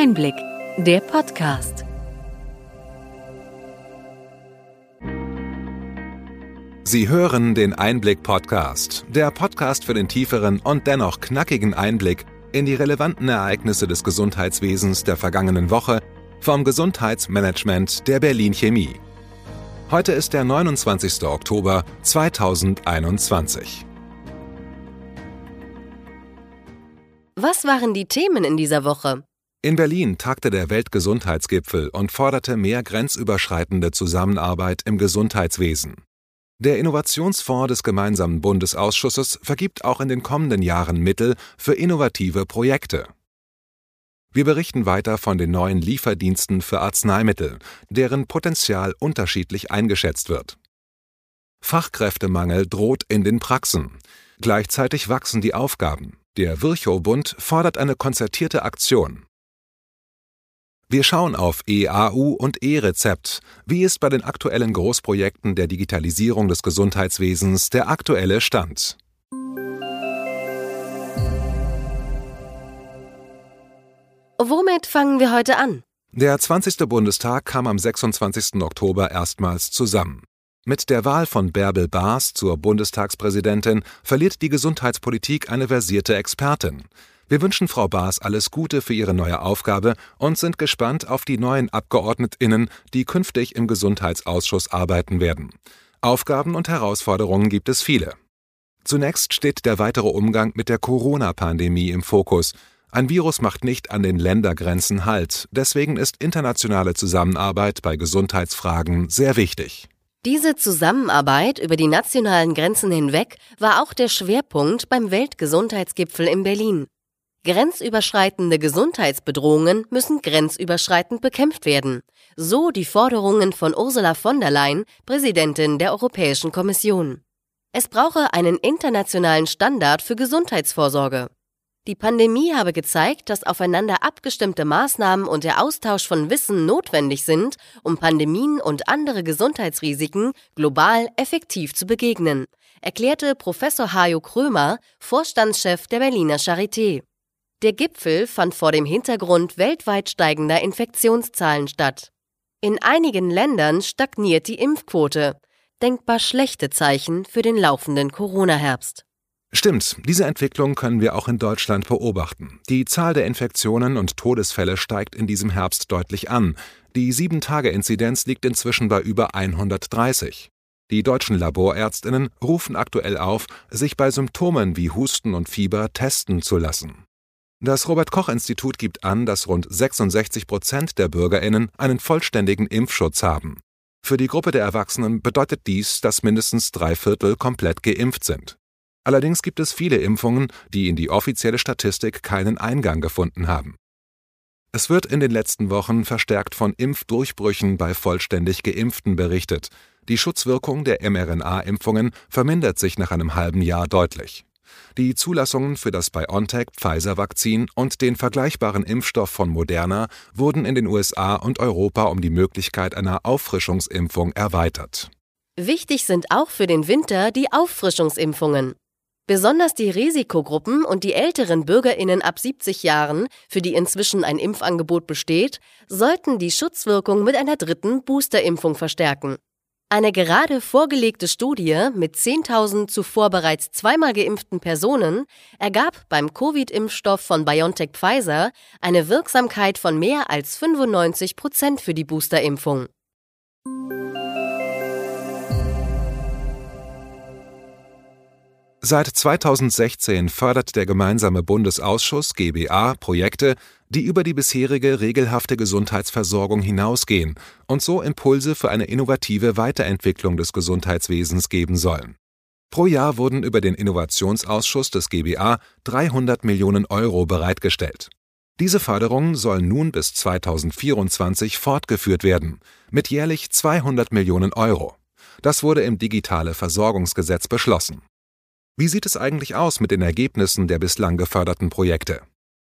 Einblick, der Podcast. Sie hören den Einblick-Podcast, der Podcast für den tieferen und dennoch knackigen Einblick in die relevanten Ereignisse des Gesundheitswesens der vergangenen Woche vom Gesundheitsmanagement der Berlin Chemie. Heute ist der 29. Oktober 2021. Was waren die Themen in dieser Woche? In Berlin tagte der Weltgesundheitsgipfel und forderte mehr grenzüberschreitende Zusammenarbeit im Gesundheitswesen. Der Innovationsfonds des gemeinsamen Bundesausschusses vergibt auch in den kommenden Jahren Mittel für innovative Projekte. Wir berichten weiter von den neuen Lieferdiensten für Arzneimittel, deren Potenzial unterschiedlich eingeschätzt wird. Fachkräftemangel droht in den Praxen. Gleichzeitig wachsen die Aufgaben. Der Virchow-Bund fordert eine konzertierte Aktion. Wir schauen auf EAU und E-Rezept. Wie ist bei den aktuellen Großprojekten der Digitalisierung des Gesundheitswesens der aktuelle Stand? Womit fangen wir heute an? Der 20. Bundestag kam am 26. Oktober erstmals zusammen. Mit der Wahl von Bärbel Baas zur Bundestagspräsidentin verliert die Gesundheitspolitik eine versierte Expertin. Wir wünschen Frau Baas alles Gute für ihre neue Aufgabe und sind gespannt auf die neuen Abgeordnetinnen, die künftig im Gesundheitsausschuss arbeiten werden. Aufgaben und Herausforderungen gibt es viele. Zunächst steht der weitere Umgang mit der Corona-Pandemie im Fokus. Ein Virus macht nicht an den Ländergrenzen Halt, deswegen ist internationale Zusammenarbeit bei Gesundheitsfragen sehr wichtig. Diese Zusammenarbeit über die nationalen Grenzen hinweg war auch der Schwerpunkt beim Weltgesundheitsgipfel in Berlin. Grenzüberschreitende Gesundheitsbedrohungen müssen grenzüberschreitend bekämpft werden. So die Forderungen von Ursula von der Leyen, Präsidentin der Europäischen Kommission. Es brauche einen internationalen Standard für Gesundheitsvorsorge. Die Pandemie habe gezeigt, dass aufeinander abgestimmte Maßnahmen und der Austausch von Wissen notwendig sind, um Pandemien und andere Gesundheitsrisiken global effektiv zu begegnen, erklärte Professor Hajo Krömer, Vorstandschef der Berliner Charité. Der Gipfel fand vor dem Hintergrund weltweit steigender Infektionszahlen statt. In einigen Ländern stagniert die Impfquote, denkbar schlechte Zeichen für den laufenden Corona-Herbst. Stimmt, diese Entwicklung können wir auch in Deutschland beobachten. Die Zahl der Infektionen und Todesfälle steigt in diesem Herbst deutlich an. Die 7-Tage-Inzidenz liegt inzwischen bei über 130. Die deutschen Laborärztinnen rufen aktuell auf, sich bei Symptomen wie Husten und Fieber testen zu lassen. Das Robert Koch Institut gibt an, dass rund 66 Prozent der Bürgerinnen einen vollständigen Impfschutz haben. Für die Gruppe der Erwachsenen bedeutet dies, dass mindestens drei Viertel komplett geimpft sind. Allerdings gibt es viele Impfungen, die in die offizielle Statistik keinen Eingang gefunden haben. Es wird in den letzten Wochen verstärkt von Impfdurchbrüchen bei vollständig Geimpften berichtet. Die Schutzwirkung der mRNA-Impfungen vermindert sich nach einem halben Jahr deutlich. Die Zulassungen für das BioNTech-Pfizer-Vakzin und den vergleichbaren Impfstoff von Moderna wurden in den USA und Europa um die Möglichkeit einer Auffrischungsimpfung erweitert. Wichtig sind auch für den Winter die Auffrischungsimpfungen. Besonders die Risikogruppen und die älteren Bürgerinnen ab 70 Jahren, für die inzwischen ein Impfangebot besteht, sollten die Schutzwirkung mit einer dritten Boosterimpfung verstärken. Eine gerade vorgelegte Studie mit 10.000 zuvor bereits zweimal geimpften Personen ergab beim Covid-Impfstoff von BioNTech Pfizer eine Wirksamkeit von mehr als 95 Prozent für die Boosterimpfung. Seit 2016 fördert der gemeinsame Bundesausschuss GBA Projekte, die über die bisherige regelhafte Gesundheitsversorgung hinausgehen und so Impulse für eine innovative Weiterentwicklung des Gesundheitswesens geben sollen. Pro Jahr wurden über den Innovationsausschuss des GBA 300 Millionen Euro bereitgestellt. Diese Förderung soll nun bis 2024 fortgeführt werden, mit jährlich 200 Millionen Euro. Das wurde im Digitale Versorgungsgesetz beschlossen. Wie sieht es eigentlich aus mit den Ergebnissen der bislang geförderten Projekte?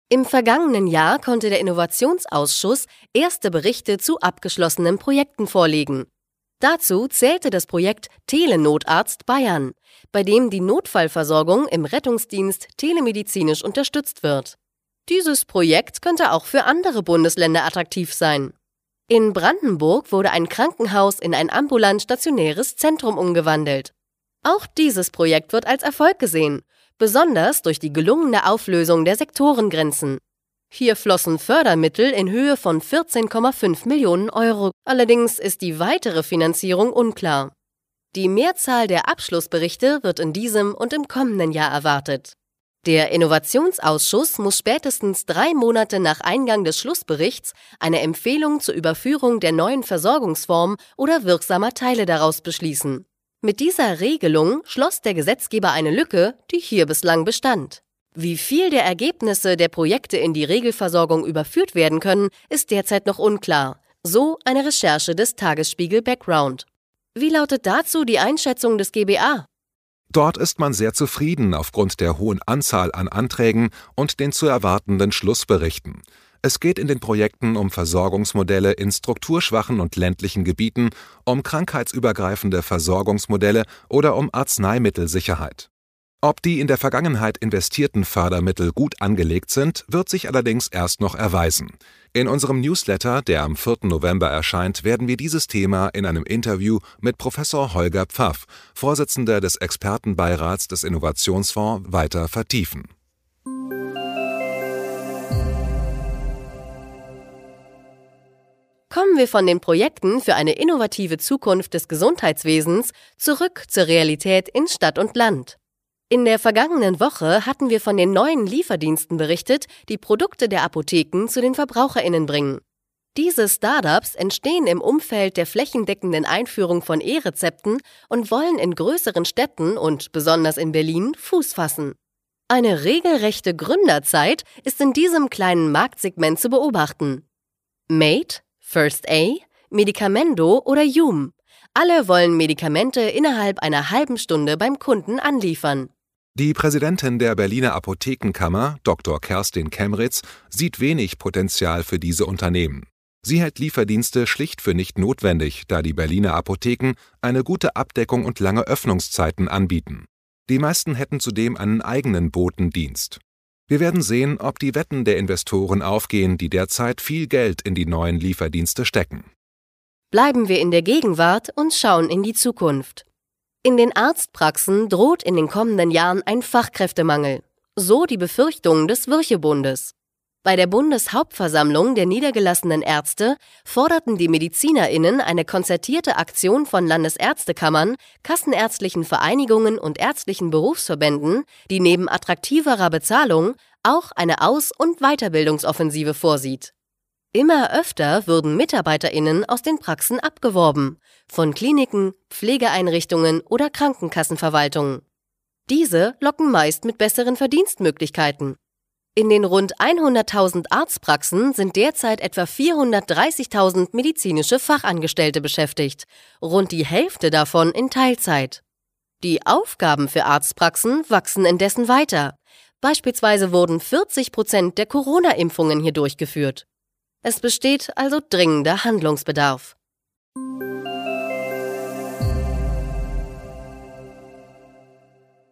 Im vergangenen Jahr konnte der Innovationsausschuss erste Berichte zu abgeschlossenen Projekten vorlegen. Dazu zählte das Projekt Telenotarzt Bayern, bei dem die Notfallversorgung im Rettungsdienst telemedizinisch unterstützt wird. Dieses Projekt könnte auch für andere Bundesländer attraktiv sein. In Brandenburg wurde ein Krankenhaus in ein ambulant stationäres Zentrum umgewandelt. Auch dieses Projekt wird als Erfolg gesehen, besonders durch die gelungene Auflösung der Sektorengrenzen. Hier flossen Fördermittel in Höhe von 14,5 Millionen Euro. Allerdings ist die weitere Finanzierung unklar. Die Mehrzahl der Abschlussberichte wird in diesem und im kommenden Jahr erwartet. Der Innovationsausschuss muss spätestens drei Monate nach Eingang des Schlussberichts eine Empfehlung zur Überführung der neuen Versorgungsform oder wirksamer Teile daraus beschließen. Mit dieser Regelung schloss der Gesetzgeber eine Lücke, die hier bislang bestand. Wie viel der Ergebnisse der Projekte in die Regelversorgung überführt werden können, ist derzeit noch unklar. So eine Recherche des Tagesspiegel Background. Wie lautet dazu die Einschätzung des GBA? Dort ist man sehr zufrieden aufgrund der hohen Anzahl an Anträgen und den zu erwartenden Schlussberichten. Es geht in den Projekten um Versorgungsmodelle in strukturschwachen und ländlichen Gebieten, um krankheitsübergreifende Versorgungsmodelle oder um Arzneimittelsicherheit. Ob die in der Vergangenheit investierten Fördermittel gut angelegt sind, wird sich allerdings erst noch erweisen. In unserem Newsletter, der am 4. November erscheint, werden wir dieses Thema in einem Interview mit Professor Holger Pfaff, Vorsitzender des Expertenbeirats des Innovationsfonds, weiter vertiefen. Kommen wir von den Projekten für eine innovative Zukunft des Gesundheitswesens zurück zur Realität in Stadt und Land. In der vergangenen Woche hatten wir von den neuen Lieferdiensten berichtet, die Produkte der Apotheken zu den Verbraucherinnen bringen. Diese Startups entstehen im Umfeld der flächendeckenden Einführung von E-Rezepten und wollen in größeren Städten und besonders in Berlin Fuß fassen. Eine regelrechte Gründerzeit ist in diesem kleinen Marktsegment zu beobachten. Made, First A, Medicamendo oder Hume. Alle wollen Medikamente innerhalb einer halben Stunde beim Kunden anliefern. Die Präsidentin der Berliner Apothekenkammer, Dr. Kerstin Kemritz, sieht wenig Potenzial für diese Unternehmen. Sie hält Lieferdienste schlicht für nicht notwendig, da die Berliner Apotheken eine gute Abdeckung und lange Öffnungszeiten anbieten. Die meisten hätten zudem einen eigenen Botendienst. Wir werden sehen, ob die Wetten der Investoren aufgehen, die derzeit viel Geld in die neuen Lieferdienste stecken. Bleiben wir in der Gegenwart und schauen in die Zukunft. In den Arztpraxen droht in den kommenden Jahren ein Fachkräftemangel. So die Befürchtungen des Wirchebundes. Bei der Bundeshauptversammlung der niedergelassenen Ärzte forderten die MedizinerInnen eine konzertierte Aktion von Landesärztekammern, kassenärztlichen Vereinigungen und ärztlichen Berufsverbänden, die neben attraktiverer Bezahlung auch eine Aus- und Weiterbildungsoffensive vorsieht. Immer öfter würden MitarbeiterInnen aus den Praxen abgeworben, von Kliniken, Pflegeeinrichtungen oder Krankenkassenverwaltungen. Diese locken meist mit besseren Verdienstmöglichkeiten. In den rund 100.000 Arztpraxen sind derzeit etwa 430.000 medizinische Fachangestellte beschäftigt, rund die Hälfte davon in Teilzeit. Die Aufgaben für Arztpraxen wachsen indessen weiter. Beispielsweise wurden 40 Prozent der Corona-Impfungen hier durchgeführt. Es besteht also dringender Handlungsbedarf.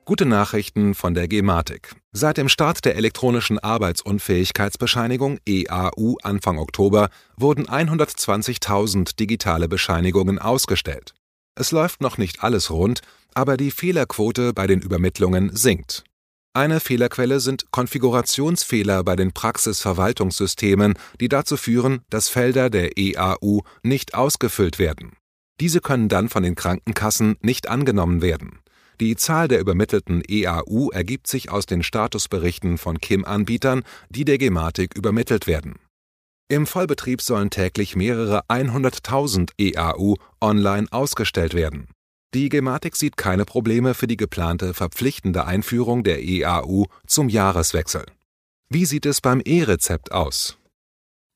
Gute Nachrichten von der Gematik. Seit dem Start der elektronischen Arbeitsunfähigkeitsbescheinigung EAU Anfang Oktober wurden 120.000 digitale Bescheinigungen ausgestellt. Es läuft noch nicht alles rund, aber die Fehlerquote bei den Übermittlungen sinkt. Eine Fehlerquelle sind Konfigurationsfehler bei den Praxisverwaltungssystemen, die dazu führen, dass Felder der EAU nicht ausgefüllt werden. Diese können dann von den Krankenkassen nicht angenommen werden. Die Zahl der übermittelten EAU ergibt sich aus den Statusberichten von KIM-Anbietern, die der Gematik übermittelt werden. Im Vollbetrieb sollen täglich mehrere 100.000 EAU online ausgestellt werden. Die Gematik sieht keine Probleme für die geplante verpflichtende Einführung der EAU zum Jahreswechsel. Wie sieht es beim E-Rezept aus?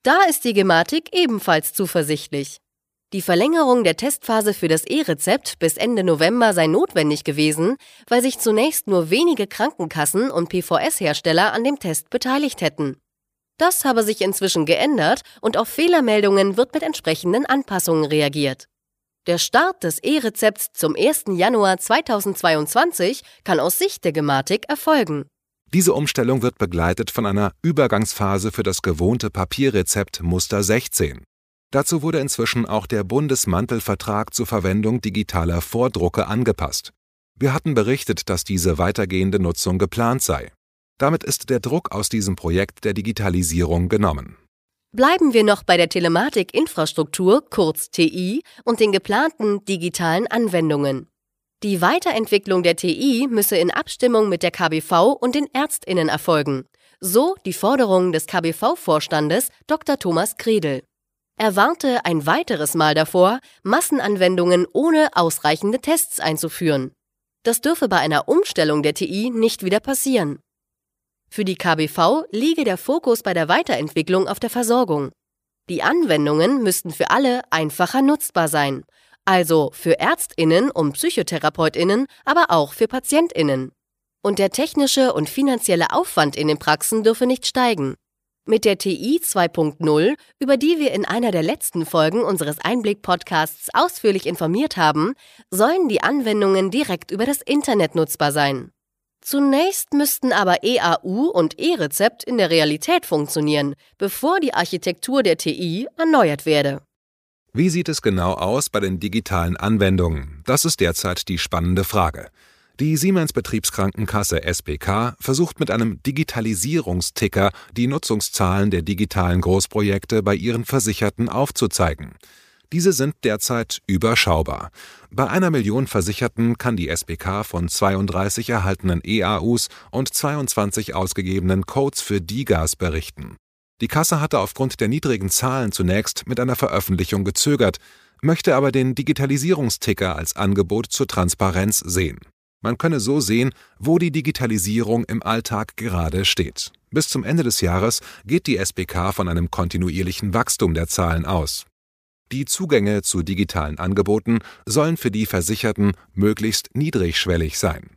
Da ist die Gematik ebenfalls zuversichtlich. Die Verlängerung der Testphase für das E-Rezept bis Ende November sei notwendig gewesen, weil sich zunächst nur wenige Krankenkassen und PVS-Hersteller an dem Test beteiligt hätten. Das habe sich inzwischen geändert und auf Fehlermeldungen wird mit entsprechenden Anpassungen reagiert. Der Start des E-Rezepts zum 1. Januar 2022 kann aus Sicht der Gematik erfolgen. Diese Umstellung wird begleitet von einer Übergangsphase für das gewohnte Papierrezept Muster 16. Dazu wurde inzwischen auch der Bundesmantelvertrag zur Verwendung digitaler Vordrucke angepasst. Wir hatten berichtet, dass diese weitergehende Nutzung geplant sei. Damit ist der Druck aus diesem Projekt der Digitalisierung genommen. Bleiben wir noch bei der Telematikinfrastruktur, kurz TI, und den geplanten digitalen Anwendungen. Die Weiterentwicklung der TI müsse in Abstimmung mit der KBV und den Ärztinnen erfolgen. So die Forderung des KBV-Vorstandes Dr. Thomas Kredel. Er warnte ein weiteres Mal davor, Massenanwendungen ohne ausreichende Tests einzuführen. Das dürfe bei einer Umstellung der TI nicht wieder passieren. Für die KBV liege der Fokus bei der Weiterentwicklung auf der Versorgung. Die Anwendungen müssten für alle einfacher nutzbar sein, also für Ärztinnen und Psychotherapeutinnen, aber auch für Patientinnen. Und der technische und finanzielle Aufwand in den Praxen dürfe nicht steigen. Mit der TI 2.0, über die wir in einer der letzten Folgen unseres Einblick-Podcasts ausführlich informiert haben, sollen die Anwendungen direkt über das Internet nutzbar sein. Zunächst müssten aber EAU und E-Rezept in der Realität funktionieren, bevor die Architektur der TI erneuert werde. Wie sieht es genau aus bei den digitalen Anwendungen? Das ist derzeit die spannende Frage. Die Siemens Betriebskrankenkasse SBK versucht mit einem Digitalisierungsticker die Nutzungszahlen der digitalen Großprojekte bei ihren Versicherten aufzuzeigen. Diese sind derzeit überschaubar. Bei einer Million Versicherten kann die SBK von 32 erhaltenen EAUs und 22 ausgegebenen Codes für DIGAs berichten. Die Kasse hatte aufgrund der niedrigen Zahlen zunächst mit einer Veröffentlichung gezögert, möchte aber den Digitalisierungsticker als Angebot zur Transparenz sehen. Man könne so sehen, wo die Digitalisierung im Alltag gerade steht. Bis zum Ende des Jahres geht die SBK von einem kontinuierlichen Wachstum der Zahlen aus. Die Zugänge zu digitalen Angeboten sollen für die Versicherten möglichst niedrigschwellig sein.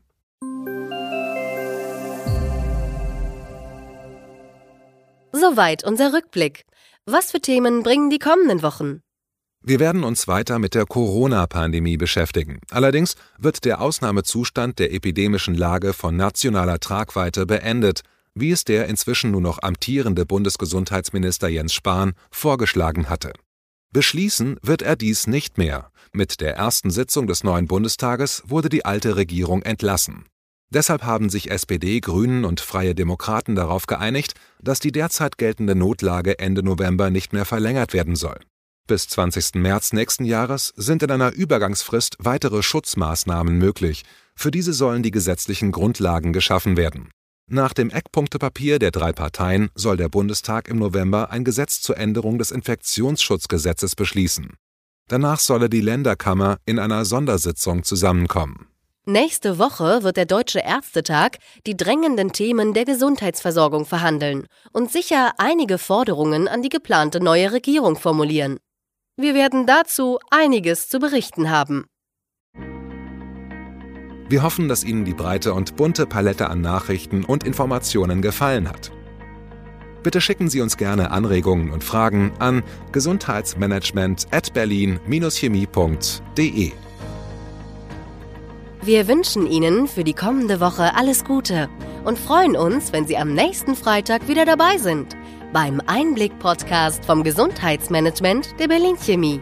Soweit unser Rückblick. Was für Themen bringen die kommenden Wochen? Wir werden uns weiter mit der Corona-Pandemie beschäftigen. Allerdings wird der Ausnahmezustand der epidemischen Lage von nationaler Tragweite beendet, wie es der inzwischen nur noch amtierende Bundesgesundheitsminister Jens Spahn vorgeschlagen hatte. Beschließen wird er dies nicht mehr. Mit der ersten Sitzung des neuen Bundestages wurde die alte Regierung entlassen. Deshalb haben sich SPD, Grünen und Freie Demokraten darauf geeinigt, dass die derzeit geltende Notlage Ende November nicht mehr verlängert werden soll. Bis 20. März nächsten Jahres sind in einer Übergangsfrist weitere Schutzmaßnahmen möglich. Für diese sollen die gesetzlichen Grundlagen geschaffen werden. Nach dem Eckpunktepapier der drei Parteien soll der Bundestag im November ein Gesetz zur Änderung des Infektionsschutzgesetzes beschließen. Danach solle die Länderkammer in einer Sondersitzung zusammenkommen. Nächste Woche wird der Deutsche Ärztetag die drängenden Themen der Gesundheitsversorgung verhandeln und sicher einige Forderungen an die geplante neue Regierung formulieren. Wir werden dazu einiges zu berichten haben. Wir hoffen, dass Ihnen die breite und bunte Palette an Nachrichten und Informationen gefallen hat. Bitte schicken Sie uns gerne Anregungen und Fragen an gesundheitsmanagement at berlin-chemie.de. Wir wünschen Ihnen für die kommende Woche alles Gute und freuen uns, wenn Sie am nächsten Freitag wieder dabei sind beim Einblick-Podcast vom Gesundheitsmanagement der Berlin Chemie.